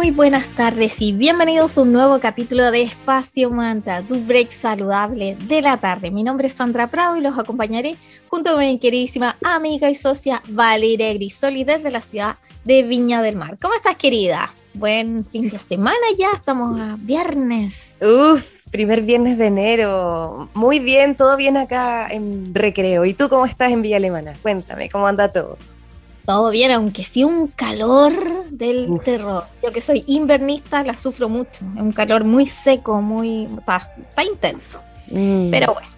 Muy buenas tardes y bienvenidos a un nuevo capítulo de Espacio Mantra, tu break saludable de la tarde. Mi nombre es Sandra Prado y los acompañaré junto con mi queridísima amiga y socia Valeria Grisoli desde la ciudad de Viña del Mar. ¿Cómo estás, querida? Buen fin de semana ya, estamos a viernes. Uf, primer viernes de enero. Muy bien, todo bien acá en recreo. ¿Y tú cómo estás en Villa Alemana? Cuéntame, ¿cómo anda todo? Todo bien, aunque sí un calor del terror. Yo que soy invernista la sufro mucho. Es un calor muy seco, muy. está, intenso. Mm. Pero bueno,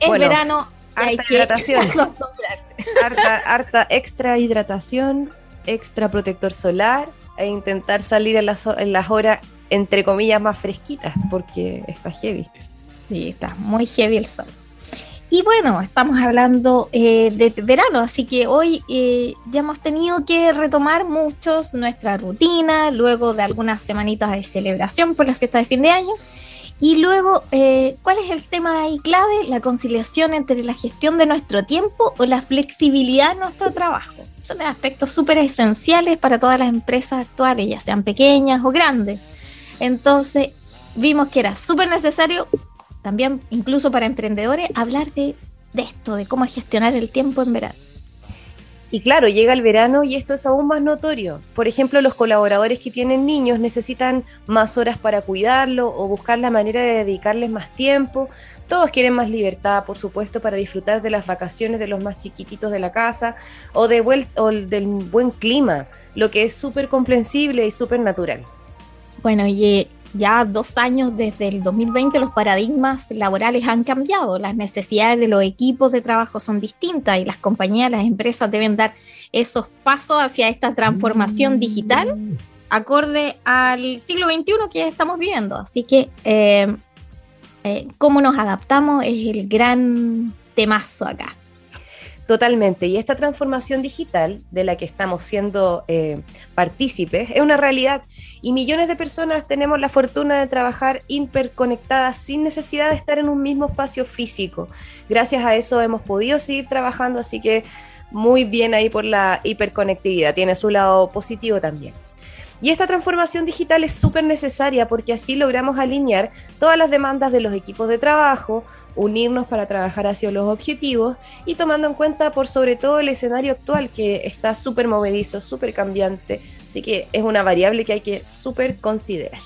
es verano. hay que harta, harta extra hidratación, extra protector solar e intentar salir en las, en las horas entre comillas más fresquitas porque está heavy. Sí, está muy heavy el sol. Y bueno, estamos hablando eh, de verano, así que hoy eh, ya hemos tenido que retomar muchos nuestra rutina, luego de algunas semanitas de celebración por la fiesta de fin de año. Y luego, eh, ¿cuál es el tema ahí clave? La conciliación entre la gestión de nuestro tiempo o la flexibilidad de nuestro trabajo. Son aspectos súper esenciales para todas las empresas actuales, ya sean pequeñas o grandes. Entonces, vimos que era súper necesario también incluso para emprendedores, hablar de, esto, de cómo gestionar el tiempo en verano. Y claro, llega el verano y esto es aún más notorio. Por ejemplo, los colaboradores que tienen niños necesitan más horas para cuidarlo o buscar la manera de dedicarles más tiempo. Todos quieren más libertad, por supuesto, para disfrutar de las vacaciones de los más chiquititos de la casa o, de o del buen clima, lo que es súper comprensible y súper natural. Bueno, y ya dos años desde el 2020 los paradigmas laborales han cambiado, las necesidades de los equipos de trabajo son distintas y las compañías, las empresas deben dar esos pasos hacia esta transformación digital acorde al siglo XXI que estamos viviendo. Así que eh, eh, cómo nos adaptamos es el gran temazo acá. Totalmente. Y esta transformación digital de la que estamos siendo eh, partícipes es una realidad y millones de personas tenemos la fortuna de trabajar hiperconectadas sin necesidad de estar en un mismo espacio físico. Gracias a eso hemos podido seguir trabajando, así que muy bien ahí por la hiperconectividad. Tiene su lado positivo también. Y esta transformación digital es súper necesaria porque así logramos alinear todas las demandas de los equipos de trabajo, unirnos para trabajar hacia los objetivos y tomando en cuenta por sobre todo el escenario actual que está súper movedizo, súper cambiante. Así que es una variable que hay que súper considerar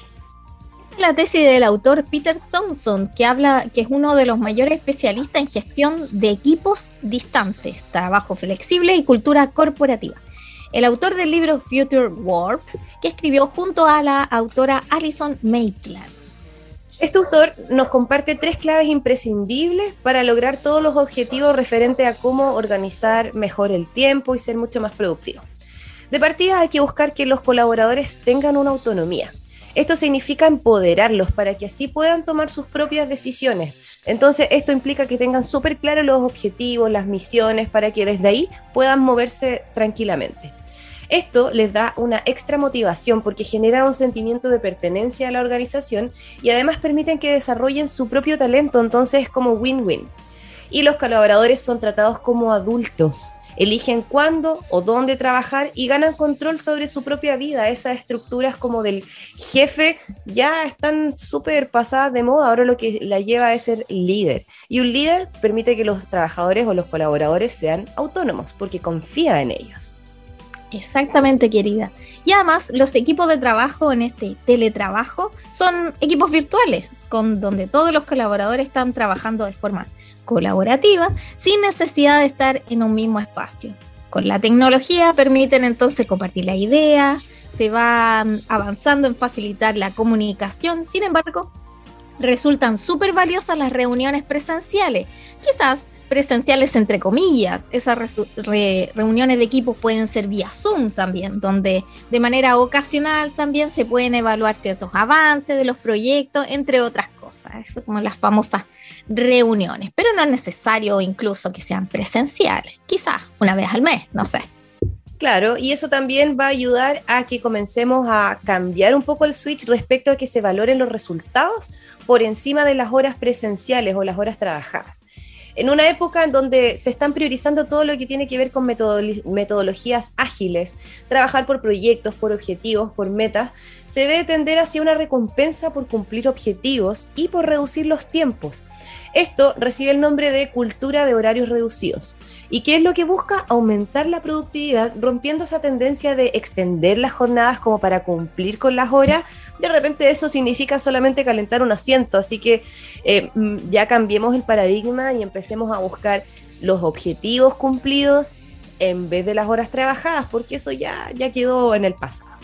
la tesis del autor Peter Thompson, que habla que es uno de los mayores especialistas en gestión de equipos distantes, trabajo flexible y cultura corporativa el autor del libro Future Warp, que escribió junto a la autora Alison Maitland. Este autor nos comparte tres claves imprescindibles para lograr todos los objetivos referentes a cómo organizar mejor el tiempo y ser mucho más productivo. De partida hay que buscar que los colaboradores tengan una autonomía. Esto significa empoderarlos para que así puedan tomar sus propias decisiones. Entonces, esto implica que tengan súper claros los objetivos, las misiones, para que desde ahí puedan moverse tranquilamente. Esto les da una extra motivación porque genera un sentimiento de pertenencia a la organización y además permiten que desarrollen su propio talento, entonces es como win-win. Y los colaboradores son tratados como adultos eligen cuándo o dónde trabajar y ganan control sobre su propia vida. Esas estructuras como del jefe ya están súper pasadas de moda, ahora lo que la lleva es ser líder. Y un líder permite que los trabajadores o los colaboradores sean autónomos porque confía en ellos. Exactamente, querida. Y además, los equipos de trabajo en este teletrabajo son equipos virtuales, con donde todos los colaboradores están trabajando de forma colaborativa sin necesidad de estar en un mismo espacio. Con la tecnología permiten entonces compartir la idea, se va avanzando en facilitar la comunicación, sin embargo, resultan súper valiosas las reuniones presenciales. Quizás presenciales entre comillas. Esas reuniones de equipos pueden ser vía Zoom también, donde de manera ocasional también se pueden evaluar ciertos avances de los proyectos, entre otras cosas. Eso como las famosas reuniones, pero no es necesario incluso que sean presenciales. Quizás una vez al mes, no sé. Claro, y eso también va a ayudar a que comencemos a cambiar un poco el switch respecto a que se valoren los resultados por encima de las horas presenciales o las horas trabajadas en una época en donde se están priorizando todo lo que tiene que ver con metodologías ágiles, trabajar por proyectos, por objetivos, por metas, se debe tender hacia una recompensa por cumplir objetivos y por reducir los tiempos. Esto recibe el nombre de cultura de horarios reducidos. ¿Y qué es lo que busca? Aumentar la productividad, rompiendo esa tendencia de extender las jornadas como para cumplir con las horas. De repente eso significa solamente calentar un asiento, así que eh, mm, ya cambiemos el paradigma y empecemos a buscar los objetivos cumplidos en vez de las horas trabajadas, porque eso ya, ya quedó en el pasado.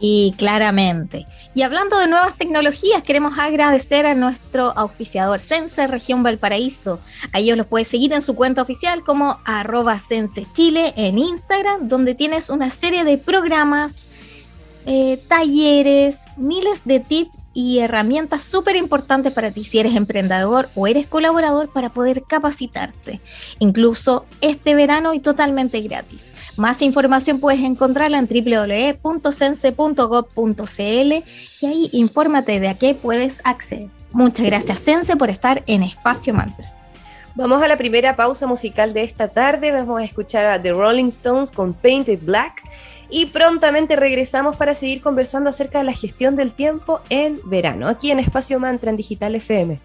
Y claramente. Y hablando de nuevas tecnologías, queremos agradecer a nuestro auspiciador Sense Región Valparaíso. A ellos los puedes seguir en su cuenta oficial como arroba Sense Chile en Instagram, donde tienes una serie de programas, eh, talleres, miles de tips y herramientas súper importantes para ti si eres emprendedor o eres colaborador para poder capacitarse, incluso este verano y totalmente gratis. Más información puedes encontrarla en www.sense.gov.cl y ahí infórmate de a qué puedes acceder. Muchas gracias Sense por estar en Espacio Mantra. Vamos a la primera pausa musical de esta tarde. Vamos a escuchar a The Rolling Stones con Painted Black y prontamente regresamos para seguir conversando acerca de la gestión del tiempo en verano, aquí en Espacio Mantra en Digital FM.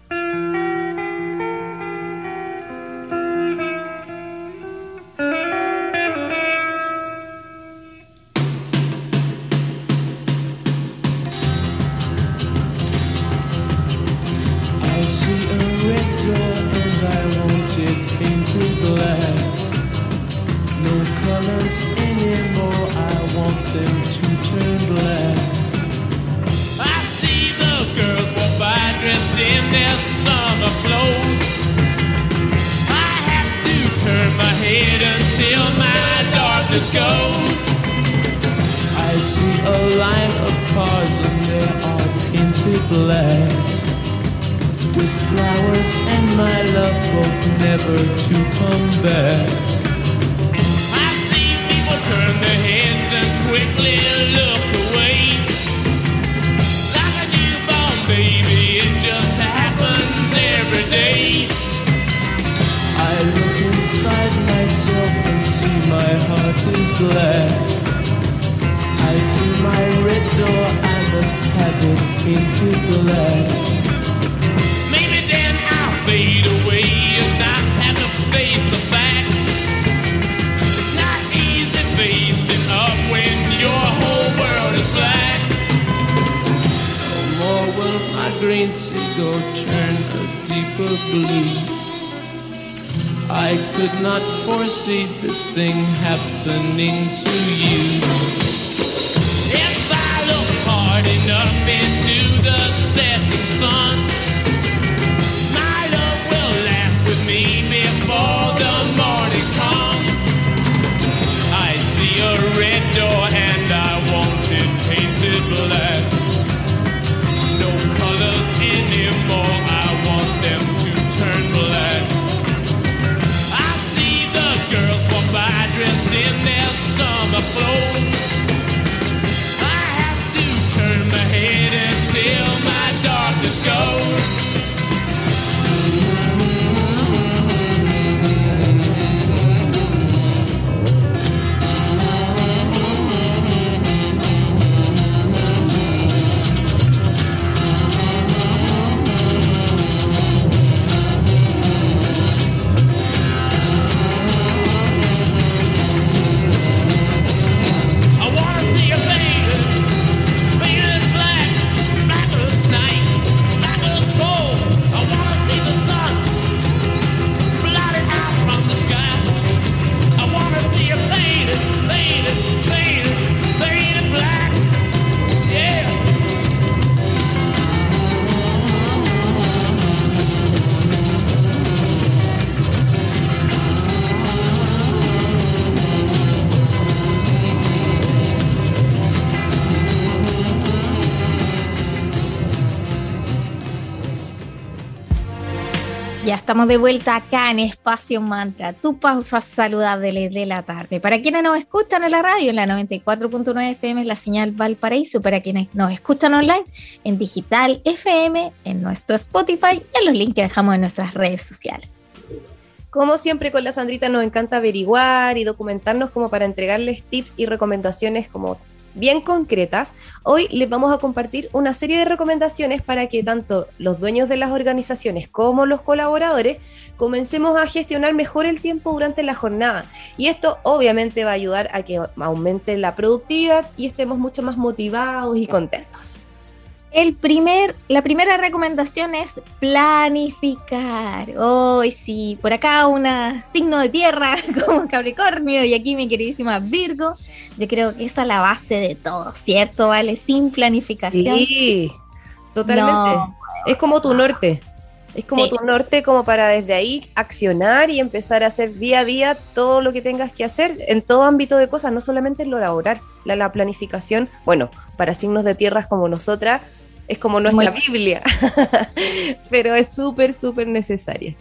Estamos de vuelta acá en Espacio Mantra, tu pausa saludable de la tarde. Para quienes nos escuchan en la radio, en la 94.9 FM, la señal Valparaíso. Para quienes nos escuchan online, en Digital FM, en nuestro Spotify y en los links que dejamos en nuestras redes sociales. Como siempre con la Sandrita nos encanta averiguar y documentarnos como para entregarles tips y recomendaciones como bien concretas, hoy les vamos a compartir una serie de recomendaciones para que tanto los dueños de las organizaciones como los colaboradores comencemos a gestionar mejor el tiempo durante la jornada. Y esto obviamente va a ayudar a que aumente la productividad y estemos mucho más motivados y contentos. El primer, la primera recomendación es planificar. Hoy sí, por acá un signo de tierra como Capricornio y aquí mi queridísima Virgo. Yo creo que esa es la base de todo, ¿cierto? Vale, sin planificación. Sí, totalmente. Es como tu norte. Es como tu norte como para desde ahí accionar y empezar a hacer día a día todo lo que tengas que hacer en todo ámbito de cosas, no solamente en lo laboral. La, la planificación, bueno, para signos de tierras como nosotras, es como nuestra Biblia, pero es súper, súper necesaria.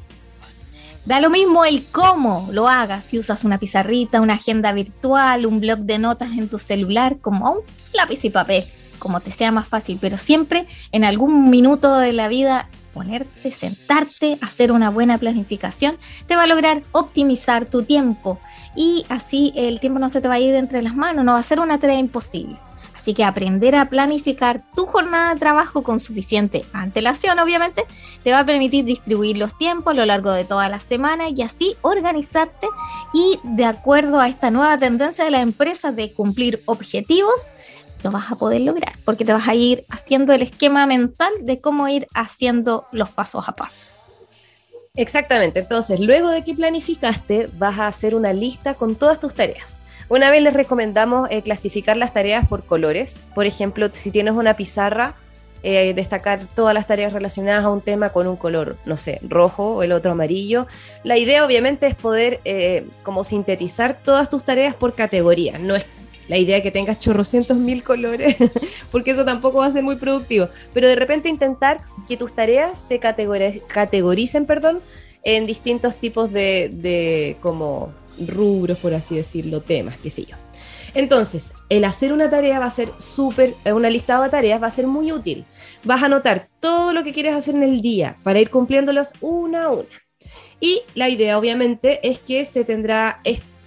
Da lo mismo el cómo lo hagas, si usas una pizarrita, una agenda virtual, un blog de notas en tu celular, como un lápiz y papel, como te sea más fácil, pero siempre en algún minuto de la vida ponerte, sentarte, hacer una buena planificación, te va a lograr optimizar tu tiempo y así el tiempo no se te va a ir entre las manos, no va a ser una tarea imposible. Así que aprender a planificar tu jornada de trabajo con suficiente antelación, obviamente, te va a permitir distribuir los tiempos a lo largo de toda la semana y así organizarte y de acuerdo a esta nueva tendencia de la empresa de cumplir objetivos, lo vas a poder lograr, porque te vas a ir haciendo el esquema mental de cómo ir haciendo los pasos a paso. Exactamente, entonces luego de que planificaste, vas a hacer una lista con todas tus tareas. Una vez les recomendamos eh, clasificar las tareas por colores. Por ejemplo, si tienes una pizarra, eh, destacar todas las tareas relacionadas a un tema con un color, no sé, rojo o el otro amarillo. La idea obviamente es poder eh, como sintetizar todas tus tareas por categoría. No es la idea que tengas chorrocientos mil colores, porque eso tampoco va a ser muy productivo. Pero de repente intentar que tus tareas se categoricen, perdón, en distintos tipos de, de como rubros, por así decirlo, temas, qué sé yo. Entonces, el hacer una tarea va a ser súper, eh, una lista de tareas va a ser muy útil. Vas a anotar todo lo que quieres hacer en el día para ir cumpliéndolas una a una. Y la idea, obviamente, es que se tendrá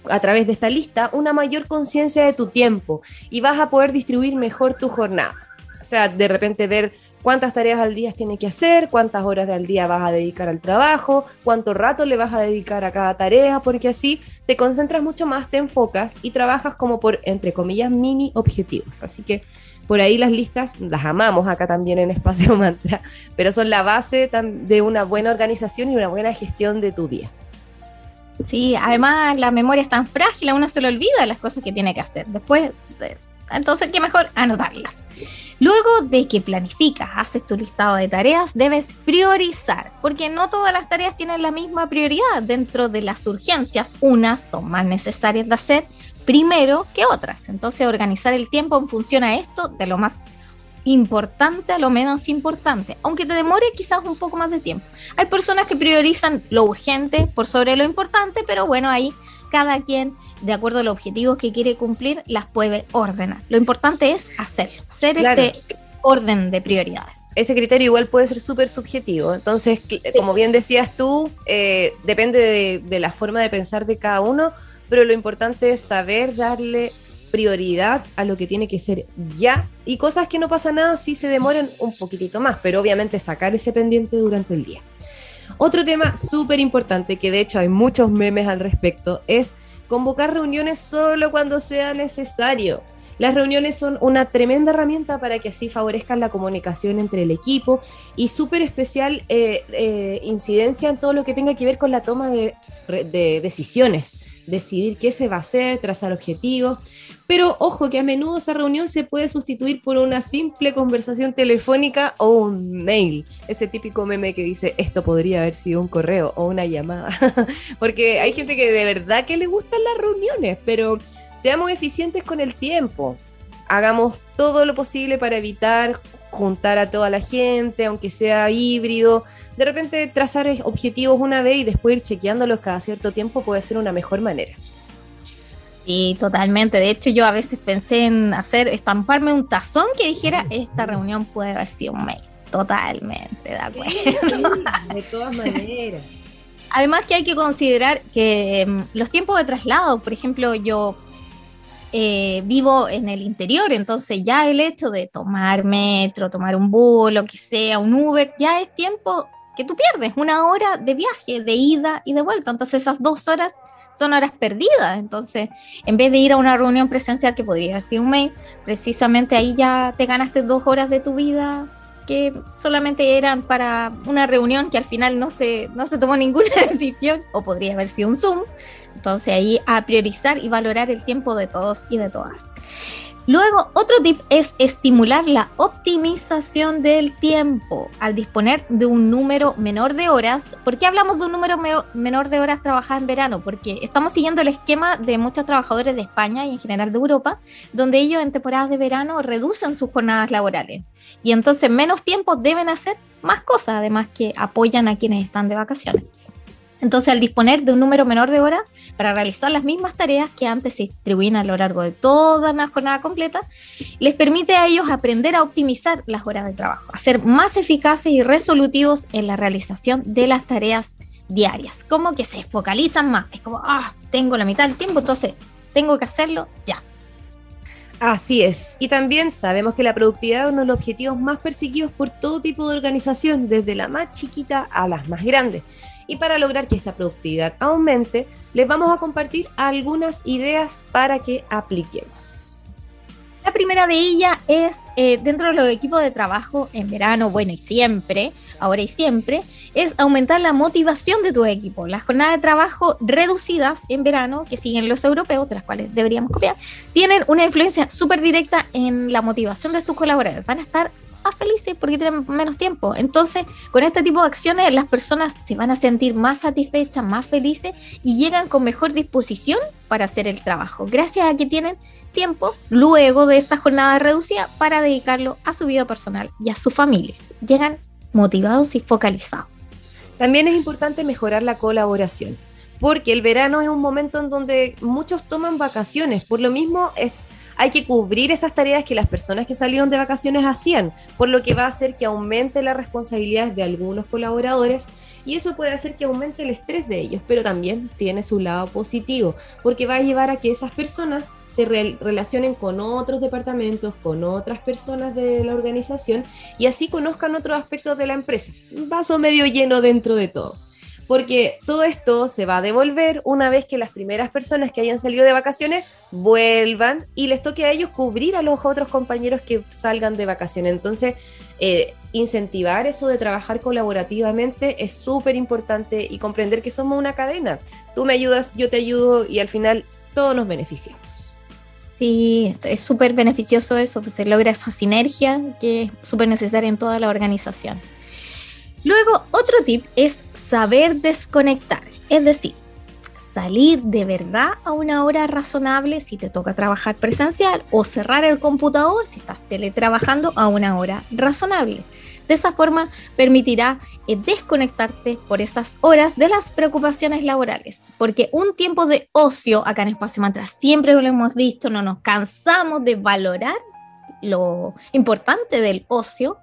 a través de esta lista una mayor conciencia de tu tiempo y vas a poder distribuir mejor tu jornada. O sea, de repente ver cuántas tareas al día tiene que hacer, cuántas horas del día vas a dedicar al trabajo, cuánto rato le vas a dedicar a cada tarea, porque así te concentras mucho más, te enfocas y trabajas como por, entre comillas, mini objetivos. Así que por ahí las listas las amamos acá también en Espacio Mantra, pero son la base de una buena organización y una buena gestión de tu día. Sí, además la memoria es tan frágil, a uno se le olvida las cosas que tiene que hacer. Después, entonces, ¿qué mejor? Anotarlas. Luego de que planificas, haces tu listado de tareas, debes priorizar, porque no todas las tareas tienen la misma prioridad. Dentro de las urgencias, unas son más necesarias de hacer primero que otras. Entonces, organizar el tiempo en función a esto, de lo más importante a lo menos importante, aunque te demore quizás un poco más de tiempo. Hay personas que priorizan lo urgente por sobre lo importante, pero bueno, ahí cada quien, de acuerdo a los objetivos que quiere cumplir, las puede ordenar. Lo importante es hacerlo, hacer ese orden de prioridades. Ese criterio igual puede ser súper subjetivo. Entonces, como bien decías tú, eh, depende de, de la forma de pensar de cada uno, pero lo importante es saber darle prioridad a lo que tiene que ser ya y cosas que no pasa nada si se demoran un poquitito más, pero obviamente sacar ese pendiente durante el día. Otro tema súper importante, que de hecho hay muchos memes al respecto, es convocar reuniones solo cuando sea necesario. Las reuniones son una tremenda herramienta para que así favorezcan la comunicación entre el equipo y súper especial eh, eh, incidencia en todo lo que tenga que ver con la toma de, de decisiones decidir qué se va a hacer, trazar objetivos. Pero ojo que a menudo esa reunión se puede sustituir por una simple conversación telefónica o un mail. Ese típico meme que dice esto podría haber sido un correo o una llamada. Porque hay gente que de verdad que le gustan las reuniones, pero seamos eficientes con el tiempo. Hagamos todo lo posible para evitar juntar a toda la gente, aunque sea híbrido. De repente trazar objetivos una vez y después ir chequeándolos cada cierto tiempo puede ser una mejor manera. Sí, totalmente. De hecho, yo a veces pensé en hacer, estamparme un tazón que dijera, esta reunión puede haber sido un mail. Totalmente, de acuerdo. de todas maneras. Además que hay que considerar que mm, los tiempos de traslado, por ejemplo, yo eh, vivo en el interior, entonces ya el hecho de tomar metro, tomar un bus, lo que sea, un Uber, ya es tiempo que tú pierdes, una hora de viaje, de ida y de vuelta. Entonces esas dos horas son horas perdidas. Entonces, en vez de ir a una reunión presencial que podría haber sido un mail, precisamente ahí ya te ganaste dos horas de tu vida que solamente eran para una reunión que al final no se, no se tomó ninguna decisión, o podría haber sido un Zoom. Entonces ahí a priorizar y valorar el tiempo de todos y de todas. Luego, otro tip es estimular la optimización del tiempo al disponer de un número menor de horas. ¿Por qué hablamos de un número menor de horas trabajadas en verano? Porque estamos siguiendo el esquema de muchos trabajadores de España y en general de Europa, donde ellos en temporadas de verano reducen sus jornadas laborales y entonces menos tiempo deben hacer más cosas, además que apoyan a quienes están de vacaciones. Entonces, al disponer de un número menor de horas para realizar las mismas tareas que antes se distribuían a lo largo de toda una jornada completa, les permite a ellos aprender a optimizar las horas de trabajo, a ser más eficaces y resolutivos en la realización de las tareas diarias. Como que se focalizan más. Es como, ah, tengo la mitad del tiempo, entonces tengo que hacerlo ya. Así es. Y también sabemos que la productividad es uno de los objetivos más perseguidos por todo tipo de organización, desde la más chiquita a las más grandes. Y para lograr que esta productividad aumente, les vamos a compartir algunas ideas para que apliquemos. La primera de ellas es eh, dentro de los equipos de trabajo en verano, bueno, y siempre, ahora y siempre, es aumentar la motivación de tu equipo. Las jornadas de trabajo reducidas en verano, que siguen los europeos, de las cuales deberíamos copiar, tienen una influencia súper directa en la motivación de tus colaboradores. Van a estar felices porque tienen menos tiempo. Entonces, con este tipo de acciones, las personas se van a sentir más satisfechas, más felices y llegan con mejor disposición para hacer el trabajo, gracias a que tienen tiempo luego de esta jornada reducida para dedicarlo a su vida personal y a su familia. Llegan motivados y focalizados. También es importante mejorar la colaboración, porque el verano es un momento en donde muchos toman vacaciones, por lo mismo es hay que cubrir esas tareas que las personas que salieron de vacaciones hacían, por lo que va a hacer que aumente las responsabilidades de algunos colaboradores y eso puede hacer que aumente el estrés de ellos, pero también tiene su lado positivo, porque va a llevar a que esas personas se relacionen con otros departamentos, con otras personas de la organización y así conozcan otros aspectos de la empresa. Un vaso medio lleno dentro de todo porque todo esto se va a devolver una vez que las primeras personas que hayan salido de vacaciones vuelvan y les toque a ellos cubrir a los otros compañeros que salgan de vacaciones. Entonces, eh, incentivar eso de trabajar colaborativamente es súper importante y comprender que somos una cadena. Tú me ayudas, yo te ayudo y al final todos nos beneficiamos. Sí, es súper beneficioso eso, que se logra esa sinergia que es súper necesaria en toda la organización. Luego, otro tip es saber desconectar, es decir, salir de verdad a una hora razonable si te toca trabajar presencial o cerrar el computador si estás teletrabajando a una hora razonable. De esa forma permitirá eh, desconectarte por esas horas de las preocupaciones laborales, porque un tiempo de ocio acá en Espacio Mantra, siempre lo hemos dicho, no nos cansamos de valorar lo importante del ocio,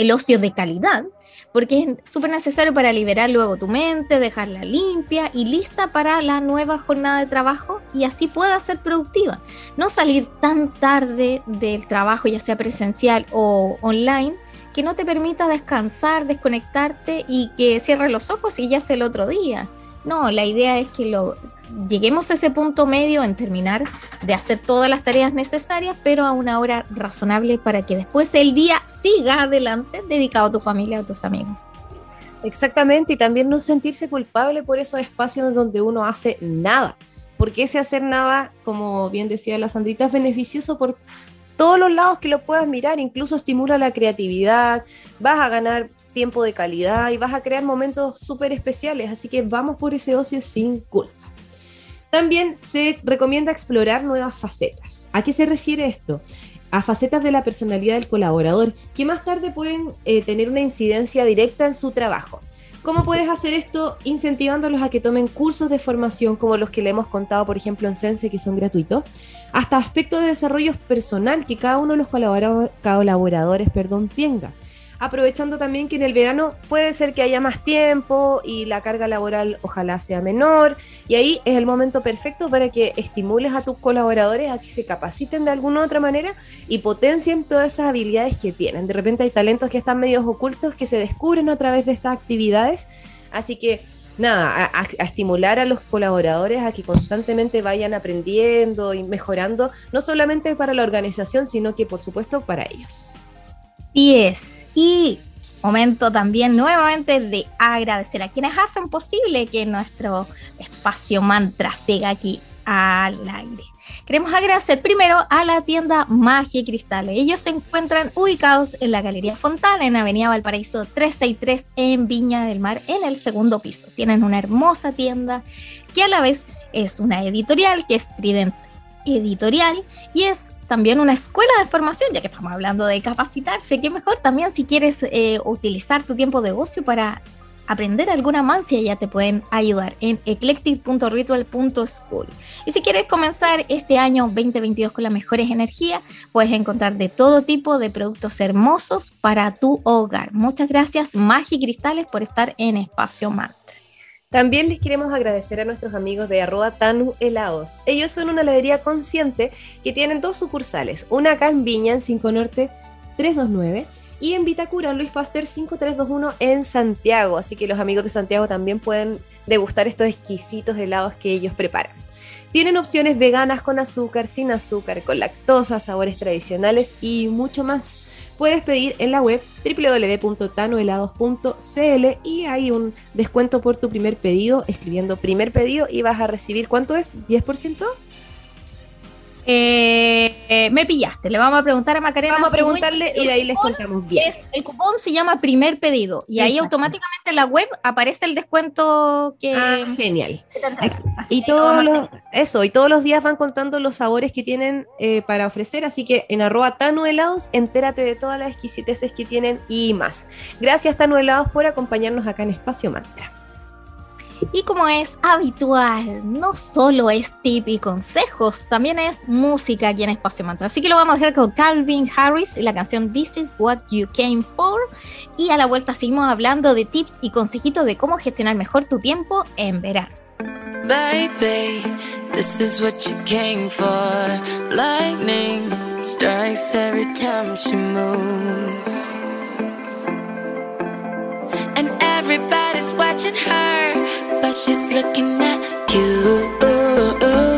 el ocio de calidad, porque es súper necesario para liberar luego tu mente, dejarla limpia y lista para la nueva jornada de trabajo y así pueda ser productiva. No salir tan tarde del trabajo, ya sea presencial o online, que no te permita descansar, desconectarte y que cierres los ojos y ya sea el otro día. No, la idea es que lo, lleguemos a ese punto medio en terminar de hacer todas las tareas necesarias, pero a una hora razonable para que después el día siga adelante dedicado a tu familia, a tus amigos. Exactamente, y también no sentirse culpable por esos espacios donde uno hace nada, porque ese hacer nada, como bien decía la Sandrita, es beneficioso por todos los lados que lo puedas mirar, incluso estimula la creatividad, vas a ganar tiempo de calidad y vas a crear momentos súper especiales, así que vamos por ese ocio sin culpa. También se recomienda explorar nuevas facetas. ¿A qué se refiere esto? a facetas de la personalidad del colaborador que más tarde pueden eh, tener una incidencia directa en su trabajo. ¿Cómo puedes hacer esto? Incentivándolos a que tomen cursos de formación como los que le hemos contado, por ejemplo, en Sense, que son gratuitos, hasta aspectos de desarrollo personal que cada uno de los colaboradores perdón, tenga aprovechando también que en el verano puede ser que haya más tiempo y la carga laboral ojalá sea menor y ahí es el momento perfecto para que estimules a tus colaboradores a que se capaciten de alguna otra manera y potencien todas esas habilidades que tienen. De repente hay talentos que están medios ocultos que se descubren a través de estas actividades, así que nada, a, a, estimular a los colaboradores a que constantemente vayan aprendiendo y mejorando, no solamente para la organización, sino que por supuesto para ellos. Sí es. Y momento también nuevamente de agradecer a quienes hacen posible que nuestro espacio mantra siga aquí al aire. Queremos agradecer primero a la tienda Magia y Cristales. Ellos se encuentran ubicados en la Galería Fontana, en Avenida Valparaíso 363, en Viña del Mar, en el segundo piso. Tienen una hermosa tienda que a la vez es una editorial, que es Trident Editorial, y es también una escuela de formación, ya que estamos hablando de capacitarse, que mejor también si quieres eh, utilizar tu tiempo de ocio para aprender alguna mancia, ya te pueden ayudar en eclectic.ritual.school. Y si quieres comenzar este año 2022 con las mejores energías, puedes encontrar de todo tipo de productos hermosos para tu hogar. Muchas gracias, Magi Cristales, por estar en Espacio Mantra. También les queremos agradecer a nuestros amigos de arroba Tanu Helados. Ellos son una heladería consciente que tienen dos sucursales, una acá en Viña, en 5 Norte 329, y en Vitacura, Luis Pasteur 5321 en Santiago. Así que los amigos de Santiago también pueden degustar estos exquisitos helados que ellos preparan. Tienen opciones veganas con azúcar, sin azúcar, con lactosa, sabores tradicionales y mucho más puedes pedir en la web www.tanohelados.cl y hay un descuento por tu primer pedido escribiendo primer pedido y vas a recibir, ¿cuánto es? ¿10%? Eh, me pillaste, le vamos a preguntar a Macarena. Vamos a preguntarle y de ahí les contamos bien. el cupón se llama primer pedido y ahí automáticamente en la web aparece el descuento que. Ah, genial. y todos los, eso, y todos los días van contando los sabores que tienen eh, para ofrecer, así que en arroba Tano Helados, entérate de todas las exquisiteces que tienen y más. Gracias Tano Helados por acompañarnos acá en Espacio Mantra. Y como es habitual, no solo es tip y consejos, también es música aquí en Espacio Mantra. Así que lo vamos a dejar con Calvin Harris y la canción This is What You Came For. Y a la vuelta seguimos hablando de tips y consejitos de cómo gestionar mejor tu tiempo en verano. Baby, this is what you came for. Lightning strikes every time she moves. Everybody's watching her, but she's looking at you.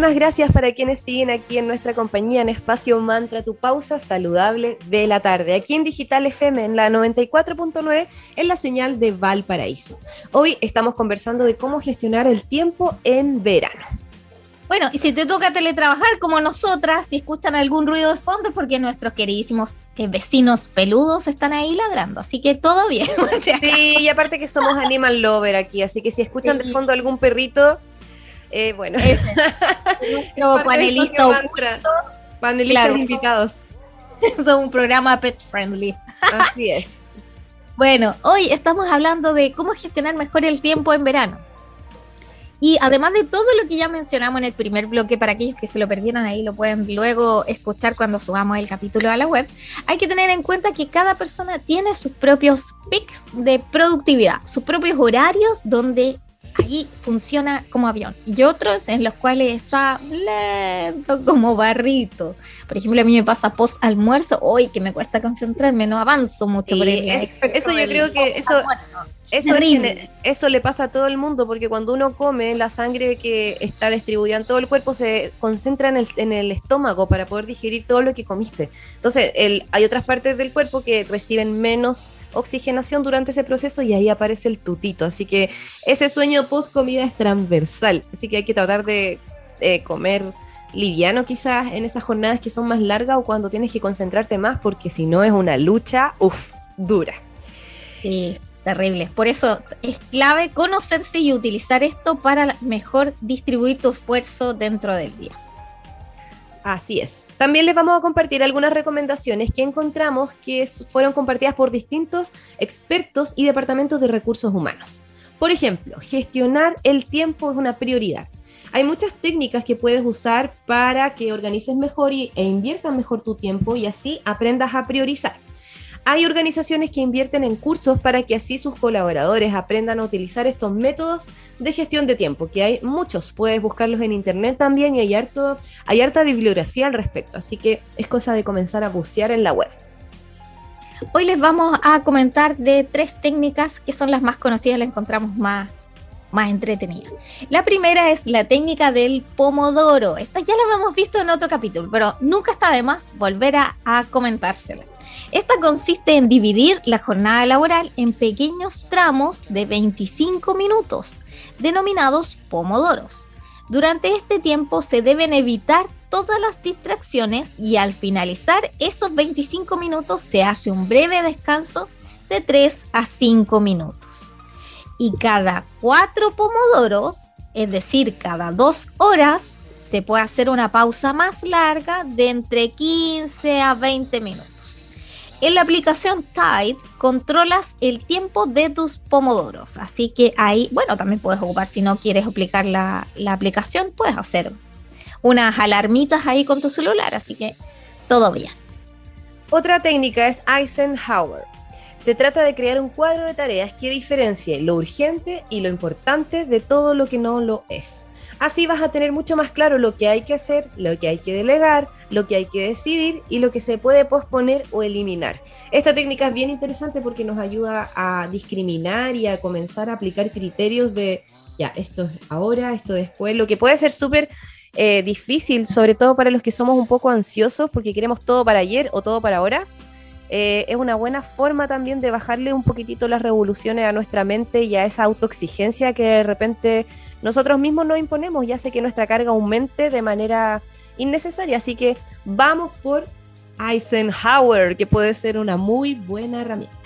Muchísimas gracias para quienes siguen aquí en nuestra compañía en Espacio Mantra, tu pausa saludable de la tarde, aquí en Digital FM en la 94.9 en la señal de Valparaíso. Hoy estamos conversando de cómo gestionar el tiempo en verano. Bueno, y si te toca teletrabajar como nosotras, si escuchan algún ruido de fondo, es porque nuestros queridísimos eh, vecinos peludos están ahí ladrando. Así que todo bien. Sí, y aparte que somos animal lover aquí, así que si escuchan de fondo algún perrito, eh, bueno, nuestro panelista Mantra. panelistas Claro. invitados. es un programa pet friendly. Así es. Bueno, hoy estamos hablando de cómo gestionar mejor el tiempo en verano. Y además de todo lo que ya mencionamos en el primer bloque, para aquellos que se lo perdieron ahí, lo pueden luego escuchar cuando subamos el capítulo a la web, hay que tener en cuenta que cada persona tiene sus propios pics de productividad, sus propios horarios donde ahí funciona como avión y otros en los cuales está lento como barrito. Por ejemplo, a mí me pasa post almuerzo, hoy que me cuesta concentrarme, no avanzo mucho. Sí, por el es- eso yo creo que eso- post-almuerzo. Eso, es eso le pasa a todo el mundo porque cuando uno come, la sangre que está distribuida en todo el cuerpo se concentra en el, en el estómago para poder digerir todo lo que comiste. Entonces, el, hay otras partes del cuerpo que reciben menos oxigenación durante ese proceso y ahí aparece el tutito. Así que ese sueño post comida es transversal. Así que hay que tratar de eh, comer liviano quizás en esas jornadas que son más largas o cuando tienes que concentrarte más porque si no es una lucha, uff, dura. Sí, terrible. Por eso es clave conocerse y utilizar esto para mejor distribuir tu esfuerzo dentro del día. Así es. También les vamos a compartir algunas recomendaciones que encontramos que fueron compartidas por distintos expertos y departamentos de recursos humanos. Por ejemplo, gestionar el tiempo es una prioridad. Hay muchas técnicas que puedes usar para que organices mejor y, e inviertas mejor tu tiempo y así aprendas a priorizar. Hay organizaciones que invierten en cursos para que así sus colaboradores aprendan a utilizar estos métodos de gestión de tiempo, que hay muchos, puedes buscarlos en internet también y hay, harto, hay harta bibliografía al respecto, así que es cosa de comenzar a bucear en la web. Hoy les vamos a comentar de tres técnicas que son las más conocidas, las encontramos más, más entretenidas. La primera es la técnica del pomodoro. Esta ya la hemos visto en otro capítulo, pero nunca está de más volver a, a comentársela. Esta consiste en dividir la jornada laboral en pequeños tramos de 25 minutos, denominados pomodoros. Durante este tiempo se deben evitar todas las distracciones y al finalizar esos 25 minutos se hace un breve descanso de 3 a 5 minutos. Y cada 4 pomodoros, es decir, cada 2 horas, se puede hacer una pausa más larga de entre 15 a 20 minutos. En la aplicación Tide controlas el tiempo de tus pomodoros, así que ahí, bueno, también puedes ocupar, si no quieres aplicar la, la aplicación, puedes hacer unas alarmitas ahí con tu celular, así que todo bien. Otra técnica es Eisenhower. Se trata de crear un cuadro de tareas que diferencie lo urgente y lo importante de todo lo que no lo es. Así vas a tener mucho más claro lo que hay que hacer, lo que hay que delegar, lo que hay que decidir y lo que se puede posponer o eliminar. Esta técnica es bien interesante porque nos ayuda a discriminar y a comenzar a aplicar criterios de, ya, esto es ahora, esto después, lo que puede ser súper eh, difícil, sobre todo para los que somos un poco ansiosos porque queremos todo para ayer o todo para ahora. eh, es una buena forma también de bajarle un poquitito las revoluciones a nuestra mente y a esa autoexigencia que de repente nosotros mismos nos imponemos y hace que nuestra carga aumente de manera innecesaria. Así que vamos por Eisenhower, que puede ser una muy buena herramienta.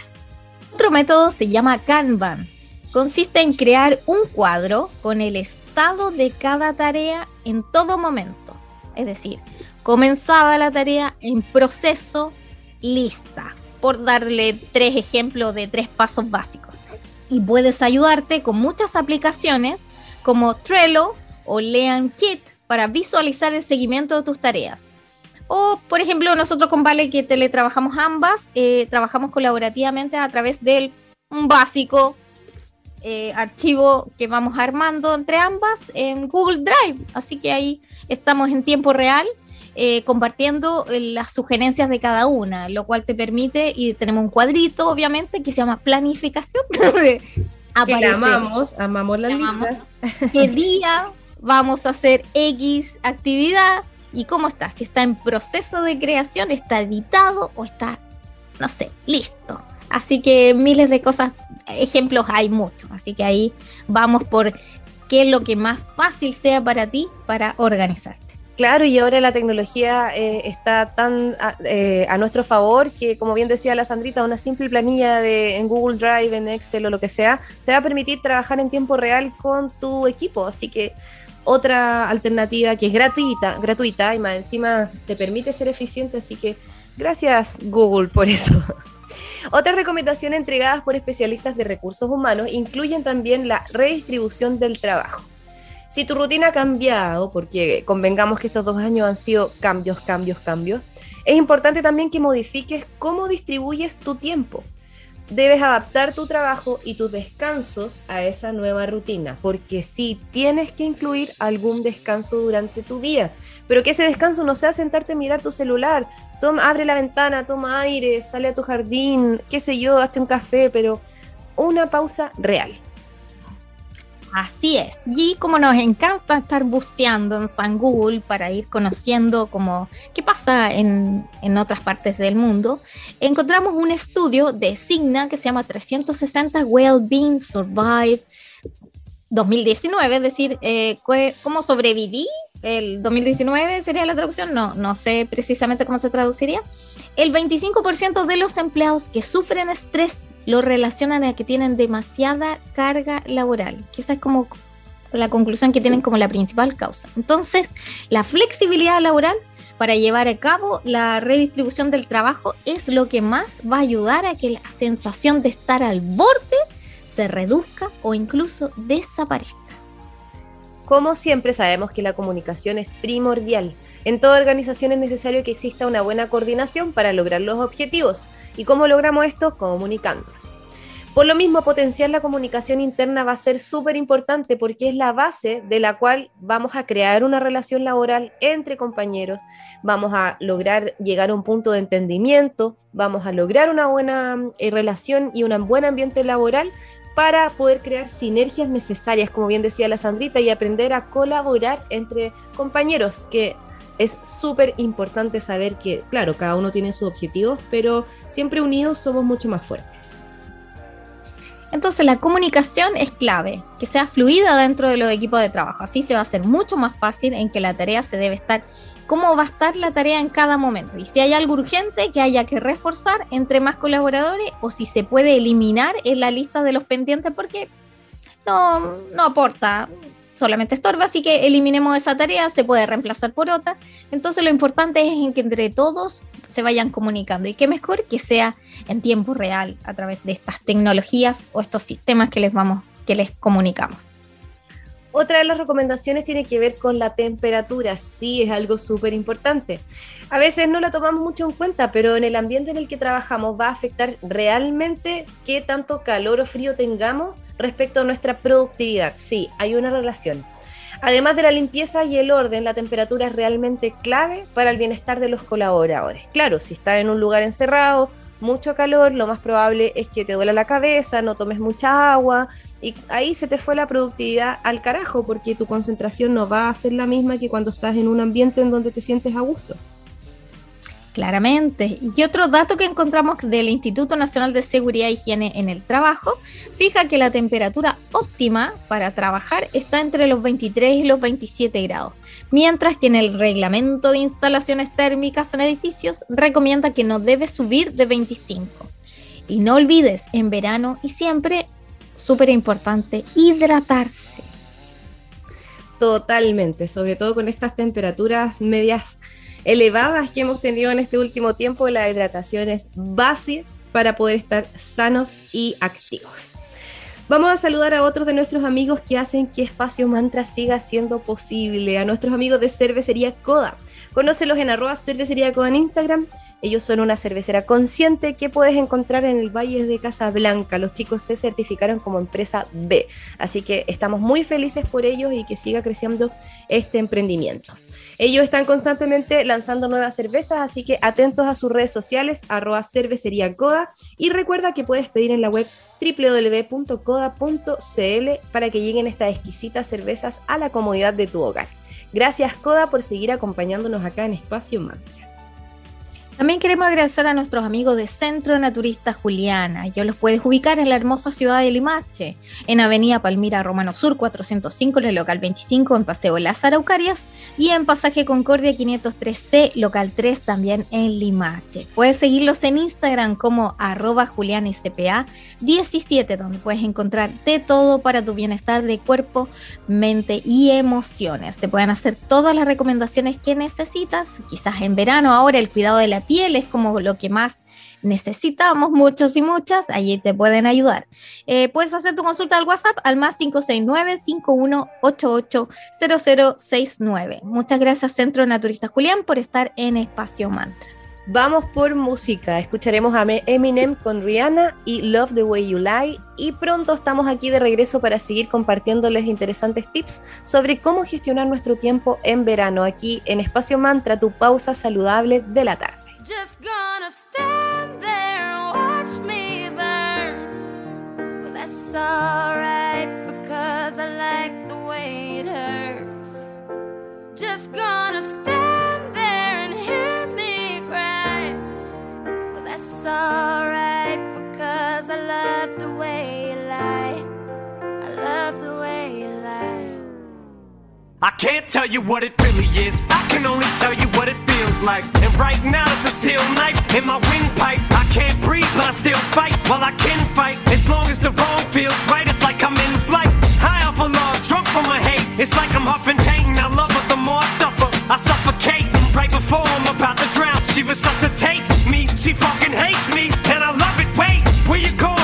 Otro método se llama Kanban. Consiste en crear un cuadro con el estado de cada tarea en todo momento. Es decir, comenzada la tarea, en proceso, lista. Por darle tres ejemplos de tres pasos básicos. Y puedes ayudarte con muchas aplicaciones como Trello o Lean Kit para visualizar el seguimiento de tus tareas. O, por ejemplo, nosotros con Vale, que teletrabajamos ambas, eh, trabajamos colaborativamente a través del básico eh, archivo que vamos armando entre ambas en Google Drive. Así que ahí estamos en tiempo real eh, compartiendo las sugerencias de cada una, lo cual te permite, y tenemos un cuadrito, obviamente, que se llama planificación. donde Que la amamos, amamos las La amamos. listas. qué día vamos a hacer X actividad y cómo está, si está en proceso de creación, está editado o está, no sé, listo. Así que miles de cosas, ejemplos hay muchos, así que ahí vamos por qué es lo que más fácil sea para ti para organizarte. Claro, y ahora la tecnología eh, está tan a, eh, a nuestro favor que, como bien decía la Sandrita, una simple planilla de, en Google Drive, en Excel o lo que sea, te va a permitir trabajar en tiempo real con tu equipo. Así que otra alternativa que es gratuita, gratuita y más encima te permite ser eficiente. Así que gracias Google por eso. Otras recomendaciones entregadas por especialistas de recursos humanos incluyen también la redistribución del trabajo. Si tu rutina ha cambiado, porque convengamos que estos dos años han sido cambios, cambios, cambios, es importante también que modifiques cómo distribuyes tu tiempo. Debes adaptar tu trabajo y tus descansos a esa nueva rutina, porque sí tienes que incluir algún descanso durante tu día, pero que ese descanso no sea sentarte a mirar tu celular, toma, abre la ventana, toma aire, sale a tu jardín, qué sé yo, hazte un café, pero una pausa real. Así es. Y como nos encanta estar buceando en San Google para ir conociendo como qué pasa en, en otras partes del mundo, encontramos un estudio de Signa que se llama 360 Wellbeing Survive 2019, es decir, eh, cómo sobreviví el 2019 sería la traducción, no, no sé precisamente cómo se traduciría. El 25% de los empleados que sufren estrés lo relacionan a que tienen demasiada carga laboral, que esa es como la conclusión que tienen como la principal causa. Entonces, la flexibilidad laboral para llevar a cabo la redistribución del trabajo es lo que más va a ayudar a que la sensación de estar al borde se reduzca o incluso desaparezca. Como siempre sabemos que la comunicación es primordial. En toda organización es necesario que exista una buena coordinación para lograr los objetivos. ¿Y cómo logramos esto? Comunicándonos. Por lo mismo, potenciar la comunicación interna va a ser súper importante porque es la base de la cual vamos a crear una relación laboral entre compañeros, vamos a lograr llegar a un punto de entendimiento, vamos a lograr una buena eh, relación y un buen ambiente laboral para poder crear sinergias necesarias, como bien decía la Sandrita, y aprender a colaborar entre compañeros, que es súper importante saber que, claro, cada uno tiene sus objetivos, pero siempre unidos somos mucho más fuertes. Entonces la comunicación es clave, que sea fluida dentro de los equipos de trabajo. Así se va a hacer mucho más fácil en que la tarea se debe estar, cómo va a estar la tarea en cada momento. Y si hay algo urgente que haya que reforzar entre más colaboradores o si se puede eliminar en la lista de los pendientes porque no, no aporta, solamente estorba. Así que eliminemos esa tarea, se puede reemplazar por otra. Entonces lo importante es en que entre todos se vayan comunicando. Y qué mejor que sea en tiempo real a través de estas tecnologías o estos sistemas que les vamos, que les comunicamos. Otra de las recomendaciones tiene que ver con la temperatura. Sí, es algo súper importante. A veces no la tomamos mucho en cuenta, pero en el ambiente en el que trabajamos va a afectar realmente qué tanto calor o frío tengamos respecto a nuestra productividad. Sí, hay una relación. Además de la limpieza y el orden, la temperatura es realmente clave para el bienestar de los colaboradores. Claro, si estás en un lugar encerrado, mucho calor, lo más probable es que te duela la cabeza, no tomes mucha agua y ahí se te fue la productividad al carajo porque tu concentración no va a ser la misma que cuando estás en un ambiente en donde te sientes a gusto. Claramente. Y otro dato que encontramos del Instituto Nacional de Seguridad e Higiene en el Trabajo, fija que la temperatura óptima para trabajar está entre los 23 y los 27 grados, mientras que en el reglamento de instalaciones térmicas en edificios recomienda que no debe subir de 25. Y no olvides, en verano y siempre, súper importante, hidratarse. Totalmente, sobre todo con estas temperaturas medias elevadas que hemos tenido en este último tiempo, la hidratación es base para poder estar sanos y activos. Vamos a saludar a otros de nuestros amigos que hacen que Espacio Mantra siga siendo posible, a nuestros amigos de Cervecería Coda. Conócelos en arroba cervecería Coda en Instagram. Ellos son una cervecera consciente que puedes encontrar en el Valle de Casablanca. Los chicos se certificaron como empresa B. Así que estamos muy felices por ellos y que siga creciendo este emprendimiento. Ellos están constantemente lanzando nuevas cervezas, así que atentos a sus redes sociales, arroba cervecería coda, y recuerda que puedes pedir en la web www.coda.cl para que lleguen estas exquisitas cervezas a la comodidad de tu hogar. Gracias Coda por seguir acompañándonos acá en Espacio Mantra. También queremos agradecer a nuestros amigos de Centro Naturista Juliana. Ellos los puedes ubicar en la hermosa ciudad de Limache, en Avenida Palmira Romano Sur 405, en el local 25, en Paseo Las Araucarias, y en Pasaje Concordia 503C, local 3, también en Limache. Puedes seguirlos en Instagram como arroba julianiscpa17, donde puedes encontrar de todo para tu bienestar de cuerpo, mente y emociones. Te pueden hacer todas las recomendaciones que necesitas, quizás en verano, ahora el cuidado de la piel es como lo que más necesitamos, muchos y muchas, allí te pueden ayudar. Eh, puedes hacer tu consulta al WhatsApp al más 569-5188-0069. Muchas gracias Centro Naturista Julián por estar en Espacio Mantra. Vamos por música. Escucharemos a Eminem con Rihanna y Love the Way You Lie. Y pronto estamos aquí de regreso para seguir compartiéndoles interesantes tips sobre cómo gestionar nuestro tiempo en verano. Aquí en Espacio Mantra, tu pausa saludable de la tarde. Just gonna stand there and watch me burn. Well, that's alright because I like the way it hurts. Just gonna I can't tell you what it really is. I can only tell you what it feels like. And right now it's a steel knife in my windpipe. I can't breathe, but I still fight. Well, I can fight as long as the wrong feels right. It's like I'm in flight. High off of love, drunk from my hate. It's like I'm huffing pain. I love her the more I suffer. I suffocate right before I'm about to drown. She resuscitates me. She fucking hates me, and I love it. Wait, where you going?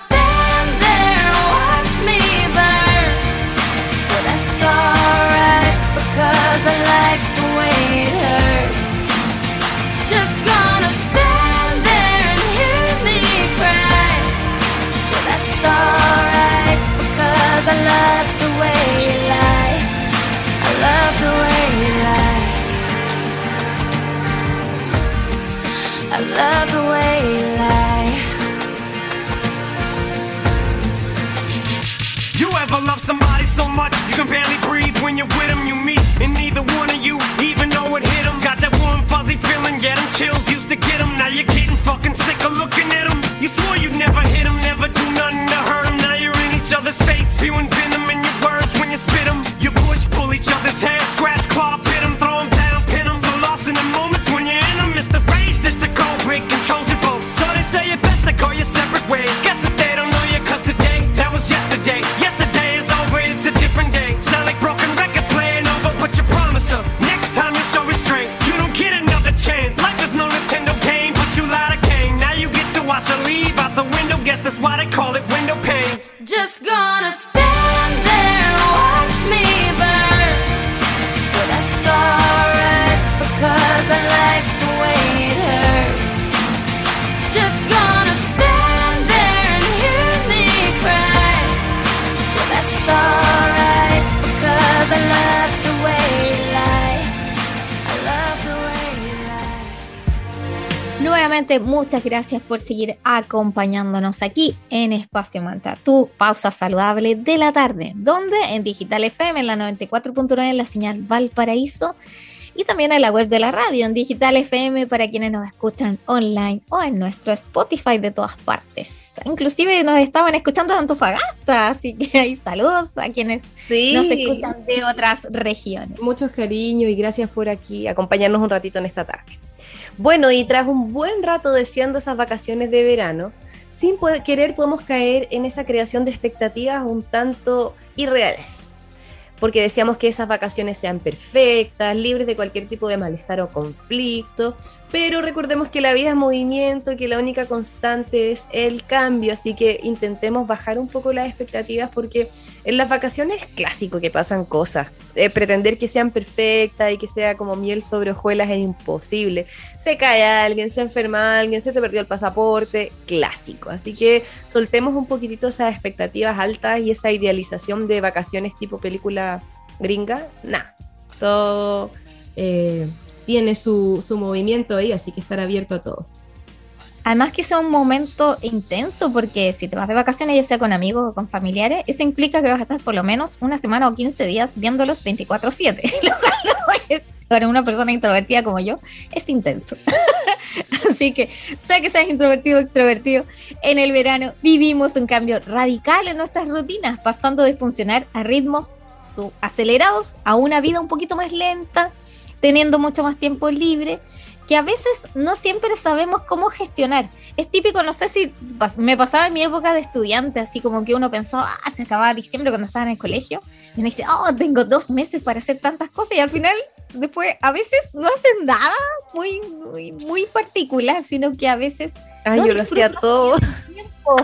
love the way you lie. You ever love somebody so much you can barely breathe when you're with them? You meet, and neither one of you even know it hit them. Got that warm, fuzzy feeling, yeah, them chills used to get them. Now you're getting fucking sick of looking at them. You swore you'd never hit them, never do nothing to hurt them. Now you're in each other's face, spewing venom in your words when you spit them. You push, pull each other's hair, scratch, claw, pit them, muchas gracias por seguir acompañándonos aquí en Espacio Mantra, tu pausa saludable de la tarde, donde en Digital FM, en la 94.9, en la señal Valparaíso, y también en la web de la radio, en Digital FM, para quienes nos escuchan online o en nuestro Spotify de todas partes. Inclusive nos estaban escuchando de Antofagasta, así que hay saludos a quienes Sí. nos escuchan de otras regiones. Muchos cariños y gracias por aquí acompañarnos un ratito en esta tarde. Bueno, y tras un buen rato deseando esas vacaciones de verano, sin poder- querer podemos caer en esa creación de expectativas un tanto irreales. Porque deseamos que esas vacaciones sean perfectas, libres de cualquier tipo de malestar o conflicto, pero recordemos que la vida es movimiento que la única constante es el cambio, así que intentemos bajar un poco las expectativas porque en las vacaciones es clásico que pasan cosas. Eh, pretender que sean perfectas y que sea como miel sobre hojuelas es imposible. Se cae alguien, se enferma alguien, se te perdió el pasaporte, clásico. Así que soltemos un poquitito esas expectativas altas y esa idealización de vacaciones tipo película gringa. Nah, todo eh, tiene su, su movimiento ahí, así que estar abierto a todo. Además que sea un momento intenso, porque si te vas de vacaciones, ya sea con amigos o con familiares, eso implica que vas a estar por lo menos una semana o 15 días viéndolos 24/7. Lo cual Para una persona introvertida como yo, es intenso. Así que, sea que seas introvertido o extrovertido, en el verano vivimos un cambio radical en nuestras rutinas, pasando de funcionar a ritmos acelerados a una vida un poquito más lenta, teniendo mucho más tiempo libre que a veces no siempre sabemos cómo gestionar. Es típico, no sé si me pasaba en mi época de estudiante, así como que uno pensaba, ah, se acababa diciembre cuando estaba en el colegio, y uno dice, oh, tengo dos meses para hacer tantas cosas, y al final, después, a veces no hacen nada muy, muy, muy particular, sino que a veces Ay, No, yo lo hacía todo. tiempo.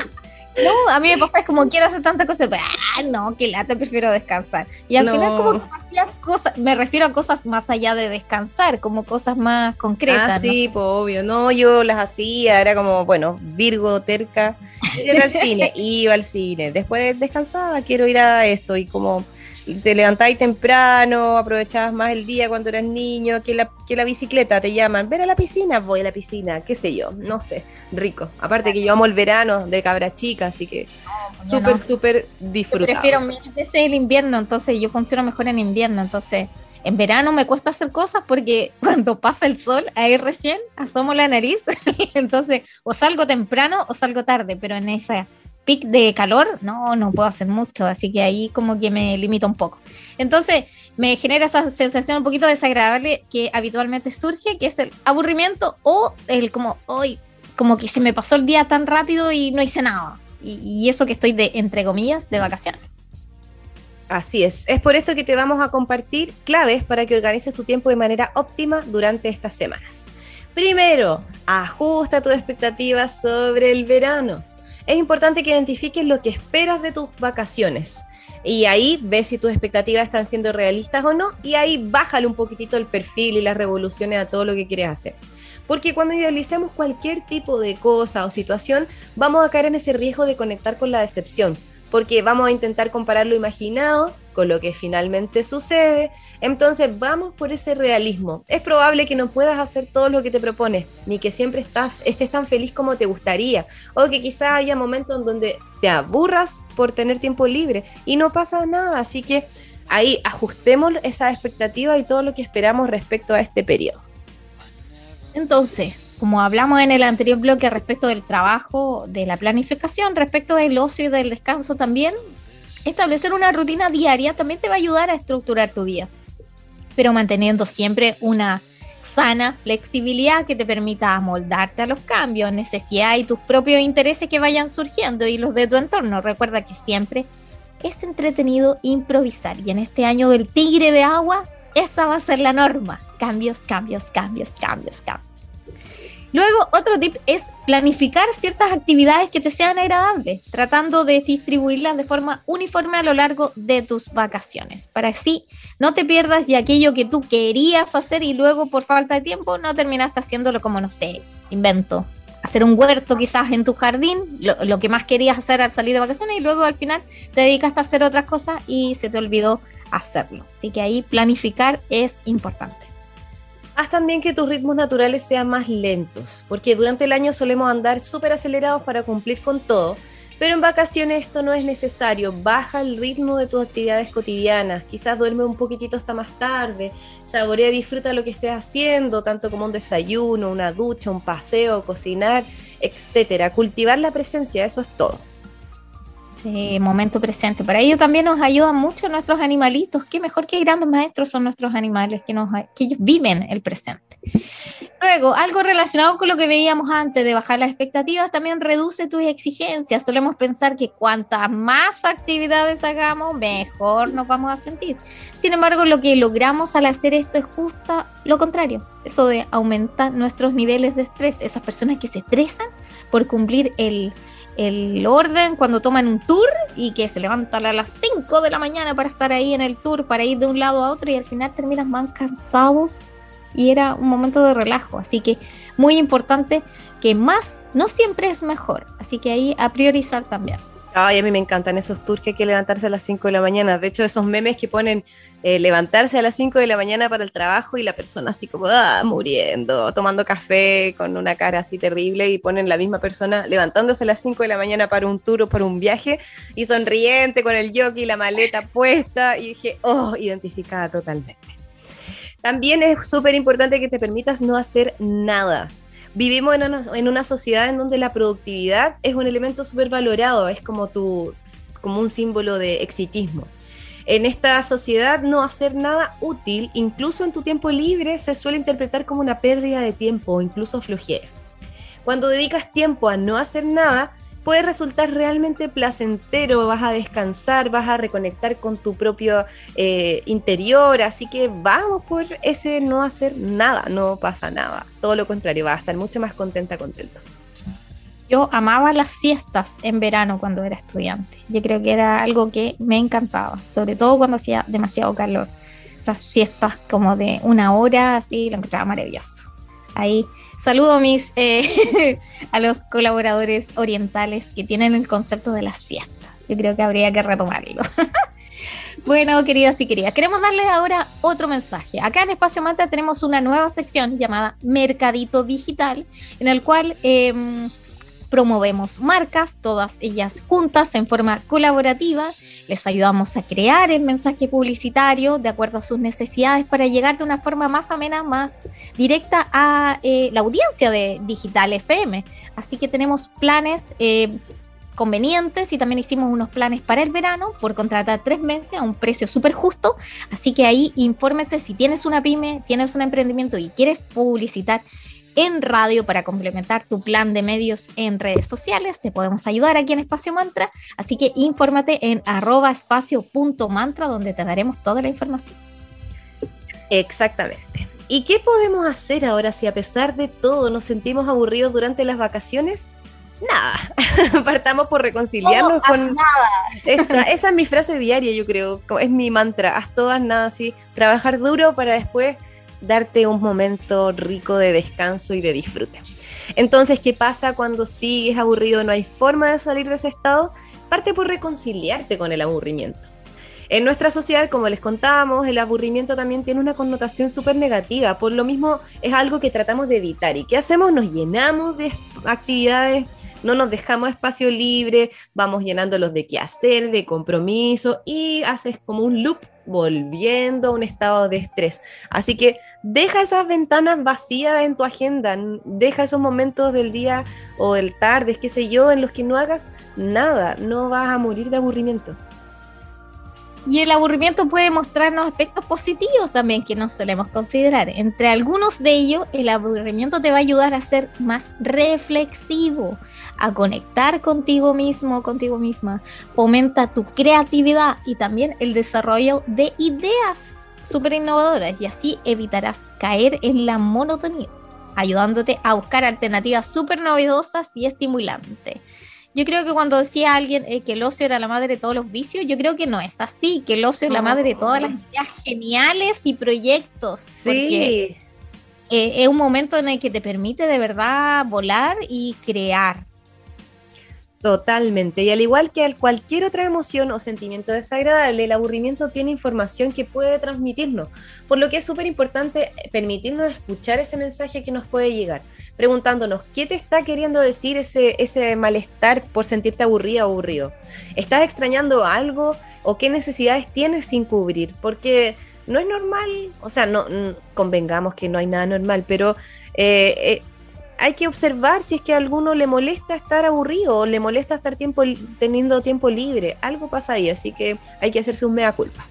No, a mí me pasa es como quiero hacer tanta cosa, pero ah, no, que lata, prefiero descansar. Y al No. final como que hacía cosas, me refiero a cosas más allá de descansar, como cosas más concretas. Ah, ¿no? sí, pues obvio. No, yo las hacía, era como, bueno, Virgo, terca. Era al cine, iba al cine. Después descansaba, quiero ir a esto. Y como te levantabas temprano, aprovechabas más el día cuando eras niño, que la, que la bicicleta te llaman, ven a la piscina, voy a la piscina, qué sé yo, no sé, rico. Aparte que yo amo el verano de cabra chica, así que súper, no. súper Yo disfrutable. prefiero mil veces el invierno, entonces yo funciono mejor en invierno, entonces en verano me cuesta hacer cosas porque cuando pasa el sol, ahí recién asomo la nariz, entonces o salgo temprano o salgo tarde, pero en esa pic de calor no, no puedo hacer mucho, así que ahí como que me limita un poco. Entonces me genera esa sensación un poquito desagradable que habitualmente surge, que es el aburrimiento o el como, hoy, como que se me pasó el día tan rápido y no hice nada. Y, y eso que estoy de, entre comillas, de vacaciones. Así es. Es por esto que te vamos a compartir claves para que organices tu tiempo de manera óptima durante estas semanas. Primero, ajusta tus expectativas sobre el verano. Es importante que identifiques lo que esperas de tus vacaciones. Y ahí ves si tus expectativas están siendo realistas o no. Y ahí bájale un poquitito el perfil y las revoluciones a todo lo que quieres hacer. Porque cuando idealicemos cualquier tipo de cosa o situación, vamos a caer en ese riesgo de conectar con la decepción porque vamos a intentar comparar lo imaginado con lo que finalmente sucede. Entonces vamos por ese realismo. Es probable que no puedas hacer todo lo que te propones, ni que siempre estás, estés tan feliz como te gustaría, o que quizás haya momentos en donde te aburras por tener tiempo libre y no pasa nada. Así que ahí ajustemos esa expectativa y todo lo que esperamos respecto a este periodo. Entonces, como hablamos en el anterior bloque respecto del trabajo, de la planificación, respecto del ocio y del descanso también, establecer una rutina diaria también te va a ayudar a estructurar tu día, pero manteniendo siempre una sana flexibilidad que te permita amoldarte a los cambios, necesidades y tus propios intereses que vayan surgiendo y los de tu entorno. Recuerda que siempre es entretenido improvisar y en este año del tigre de agua, esa va a ser la norma. Cambios, cambios, cambios, cambios, cambios. Luego, otro tip es planificar ciertas actividades que te sean agradables, tratando de distribuirlas de forma uniforme a lo largo de tus vacaciones, para así no te pierdas de aquello que tú querías hacer y luego por falta de tiempo no terminaste haciéndolo como, no sé, invento, hacer un huerto quizás en tu jardín, lo, lo que más querías hacer al salir de vacaciones y luego al final te dedicaste a hacer otras cosas y se te olvidó hacerlo. Así que ahí planificar es importante. Haz también que tus ritmos naturales sean más lentos, porque durante el año solemos andar súper acelerados para cumplir con todo, pero en vacaciones esto no es necesario. Baja el ritmo de tus actividades cotidianas. Quizás duerme un poquitito hasta más tarde. Saborea y disfruta lo que estés haciendo, tanto como un desayuno, una ducha, un paseo, cocinar, etcétera. Cultivar la presencia, eso es todo. Sí, momento presente. Para ello también nos ayudan mucho nuestros animalitos. Qué mejor que grandes maestros son nuestros animales, que, nos, que ellos viven el presente. Luego, algo relacionado con lo que veíamos antes de bajar las expectativas, también reduce tus exigencias. Solemos pensar que cuantas más actividades hagamos, mejor nos vamos a sentir. Sin embargo, lo que logramos al hacer esto es justo lo contrario. Eso de aumentar nuestros niveles de estrés. Esas personas que se estresan por cumplir el, el orden cuando toman un tour y que se levantan a las 5 de la mañana para estar ahí en el tour, para ir de un lado a otro y al final terminan más cansados y era un momento de relajo. Así que muy importante que más no siempre es mejor. Así que ahí a priorizar también. Ay, a mí me encantan esos tours que hay que levantarse a las 5 de la mañana. De hecho, esos memes que ponen eh, levantarse a las 5 de la mañana para el trabajo y la persona así como ah, muriendo, tomando café con una cara así terrible y ponen la misma persona levantándose a las 5 de la mañana para un tour o para un viaje y sonriente con el jockey y la maleta puesta. Y dije, oh, identificada totalmente. También es súper importante que te permitas no hacer nada. Vivimos en una, sociedad en donde la productividad es un elemento súper valorado, es como, tu, como un símbolo de exitismo. En esta sociedad no hacer nada útil, incluso en tu tiempo libre, se suele interpretar como una pérdida de tiempo o incluso flojera. Cuando dedicas tiempo a no hacer nada, puede resultar realmente placentero, vas a descansar, vas a reconectar con tu propio eh, interior, así que vamos por ese no hacer nada, no pasa nada, todo lo contrario, vas a estar mucho más contenta, contento. Yo amaba las siestas en verano cuando era estudiante. Yo creo que era algo que me encantaba, sobre todo cuando hacía demasiado calor. Esas siestas como de una hora, así, lo encontraba maravilloso. Ahí Saludo mis, eh, a los colaboradores orientales que tienen el concepto de la siesta. Yo creo que habría que retomarlo. bueno, queridas y queridas, queremos darles ahora otro mensaje. Acá en Espacio Manta tenemos una nueva sección llamada Mercadito Digital, en el cual... Eh, promovemos marcas, todas ellas juntas en forma colaborativa, les ayudamos a crear el mensaje publicitario de acuerdo a sus necesidades para llegar de una forma más amena, más directa a eh, la audiencia de Digital FM. Así que tenemos planes eh, convenientes y también hicimos unos planes para el verano por contratar tres meses a un precio súper justo. Así que ahí infórmese si tienes una pyme, tienes un emprendimiento y quieres publicitar en radio para complementar tu plan de medios en redes sociales. Te podemos ayudar aquí en Espacio Mantra, así que infórmate en arroba espacio.mantra donde te daremos toda la información. Exactamente. ¿Y qué podemos hacer ahora si a pesar de todo nos sentimos aburridos durante las vacaciones? Nada, partamos por reconciliarnos con nada. Esa, esa es mi frase diaria, yo creo, es mi mantra, haz todas nada así, trabajar duro para después darte un momento rico de descanso y de disfrute. Entonces, ¿qué pasa cuando sigues aburrido? No hay forma de salir de ese estado. Parte por reconciliarte con el aburrimiento. En nuestra sociedad, como les contábamos, el aburrimiento también tiene una connotación súper negativa. Por lo mismo, es algo que tratamos de evitar. ¿Y qué hacemos? Nos llenamos de actividades, no nos dejamos espacio libre, vamos llenándolos de qué hacer, de compromiso y haces como un loop volviendo a un estado de estrés. Así que deja esas ventanas vacías en tu agenda, deja esos momentos del día o del tarde, qué sé yo, en los que no hagas nada, no vas a morir de aburrimiento. Y el aburrimiento puede mostrarnos aspectos positivos también que no solemos considerar. Entre algunos de ellos, el aburrimiento te va a ayudar a ser más reflexivo, a conectar contigo mismo, contigo misma. Fomenta tu creatividad y también el desarrollo de ideas súper innovadoras y así evitarás caer en la monotonía, ayudándote a buscar alternativas súper novedosas y estimulantes. Yo creo que cuando decía alguien eh, que el ocio era la madre de todos los vicios, yo creo que no es así, que el ocio es la madre de todas las ideas geniales y proyectos. Sí. Eh, es un momento en el que te permite de verdad volar y crear. Totalmente. Y al igual que cualquier otra emoción o sentimiento desagradable, el aburrimiento tiene información que puede transmitirnos, por lo que es súper importante permitirnos escuchar ese mensaje que nos puede llegar, preguntándonos, ¿qué te está queriendo decir ese, ese malestar por sentirte aburrida o aburrido? ¿Estás extrañando algo o qué necesidades tienes sin cubrir? Porque no es normal, o sea, no convengamos que no hay nada normal, pero... Eh, eh, hay que observar si es que a alguno le molesta estar aburrido o le molesta estar tiempo, teniendo tiempo libre. Algo pasa ahí, así que hay que hacerse un mea culpa.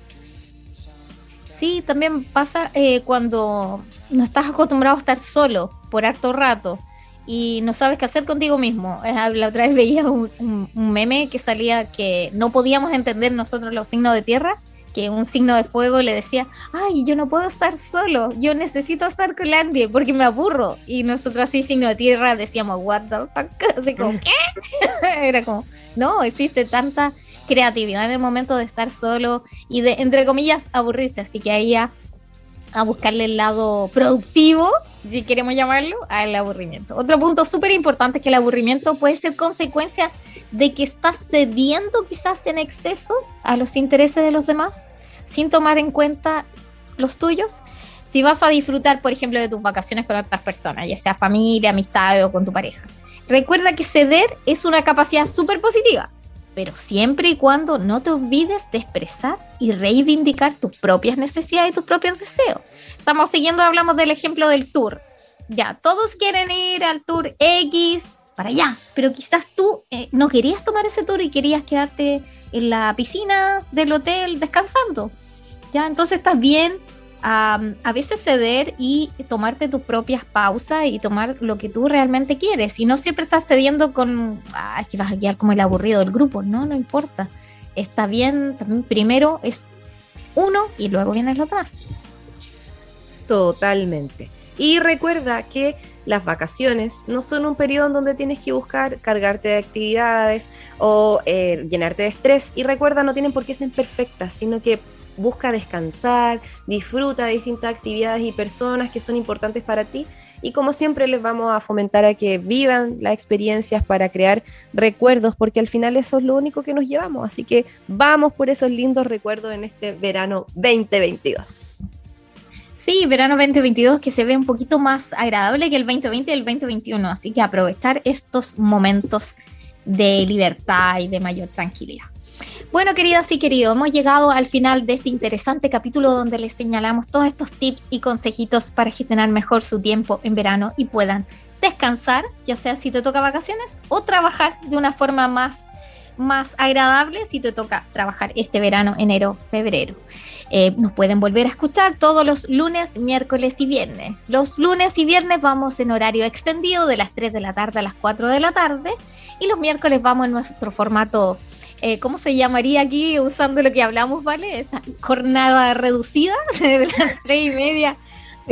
Sí, también pasa eh, cuando no estás acostumbrado a estar solo por harto rato y no sabes qué hacer contigo mismo. Eh, la otra vez veía un meme que salía que no podíamos entender nosotros los signos de tierra que un signo de fuego le decía, ay, yo no puedo estar solo, yo necesito estar con Landy porque me aburro. Y nosotros así, signo de tierra, decíamos, what the fuck, así como, ¿qué? Era como, no, existe tanta creatividad en el momento de estar solo y de, entre comillas, aburrirse. Así que ahí ya a buscarle el lado productivo, si queremos llamarlo, al aburrimiento. Otro punto súper importante es que el aburrimiento puede ser consecuencia de que estás cediendo quizás en exceso a los intereses de los demás, sin tomar en cuenta los tuyos. Si vas a disfrutar, por ejemplo, de tus vacaciones con otras personas, ya sea familia, amistad o con tu pareja, recuerda que ceder es una capacidad súper positiva pero siempre y cuando no te olvides de expresar y reivindicar tus propias necesidades y tus propios deseos. Estamos siguiendo, hablamos del ejemplo del tour. Ya, todos quieren ir al tour X para allá, pero quizás tú eh, no querías tomar ese tour y querías quedarte en la piscina del hotel descansando. Ya, entonces estás bien a, veces ceder y tomarte tus propias pausas y tomar lo que tú realmente quieres. Y no siempre estás cediendo con, ah, es que vas a quedar como el aburrido del grupo. No, no importa. Está bien, también primero es uno y luego viene los demás. Totalmente. Y recuerda que las vacaciones no son un periodo en donde tienes que buscar cargarte de actividades o eh, llenarte de estrés. Y recuerda, no tienen por qué ser perfectas, sino que busca descansar, disfruta de distintas actividades y personas que son importantes para ti. Y como siempre les vamos a fomentar a que vivan las experiencias para crear recuerdos, porque al final eso es lo único que nos llevamos. Así que vamos por esos lindos recuerdos en este verano 2022. Sí, verano 2022 que se ve un poquito más agradable que el 2020 y el 2021. Así que aprovechar estos momentos de libertad y de mayor tranquilidad. Bueno, queridas y queridos, hemos llegado al final de este interesante capítulo donde les señalamos todos estos tips y consejitos para gestionar mejor su tiempo en verano y puedan descansar, ya sea si te toca vacaciones o trabajar de una forma más más agradable si te toca trabajar este verano, enero, febrero. Eh, nos pueden volver a escuchar todos los lunes, miércoles y viernes. Los lunes y viernes vamos en horario extendido de las 3 de la tarde a las 4 de la tarde y los miércoles vamos en nuestro formato, eh, ¿cómo se llamaría aquí usando lo que hablamos, ¿vale? Esta jornada reducida de las 3 y media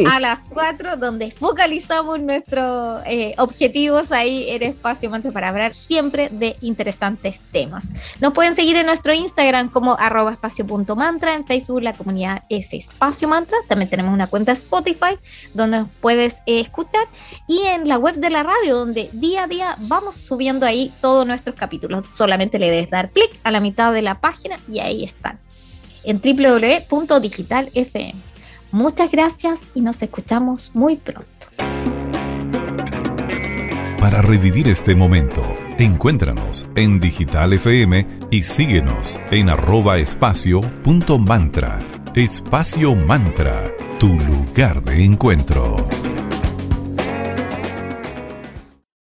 a las 4, donde focalizamos nuestros eh, objetivos ahí en Espacio Mantra para hablar siempre de interesantes temas. Nos pueden seguir en nuestro Instagram como arroba espacio.mantra, en Facebook la comunidad es Espacio Mantra, también tenemos una cuenta Spotify donde nos puedes eh, escuchar y en la web de la radio donde día a día vamos subiendo ahí todos nuestros capítulos. Solamente le debes dar clic a la mitad de la página y ahí están en www.digitalfm. Muchas gracias y nos escuchamos muy pronto. Para revivir este momento, encuéntranos en Digital FM y síguenos en arroba espacio punto mantra. Espacio Mantra, tu lugar de encuentro.